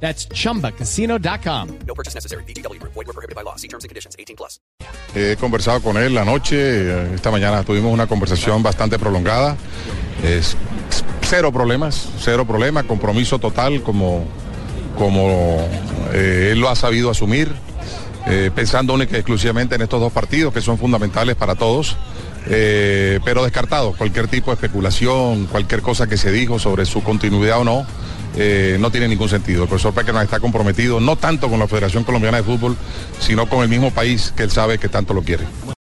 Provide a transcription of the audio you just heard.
That's chumbacasino.com. No purchase necessary. BGW. Void were prohibited by law. See terms and conditions. 18 plus. He conversado con él anoche, eh, esta mañana tuvimos una conversación bastante prolongada. Es cero problemas, cero problemas, compromiso total como, como eh, él lo ha sabido asumir, eh, pensando única y exclusivamente en estos dos partidos que son fundamentales para todos. eh, pero descartado cualquier tipo de especulación, cualquier cosa que se dijo sobre su continuidad o no, eh, no tiene ningún sentido. El profesor Peckerman está comprometido no tanto con la Federación Colombiana de Fútbol, sino con el mismo país que él sabe que tanto lo quiere.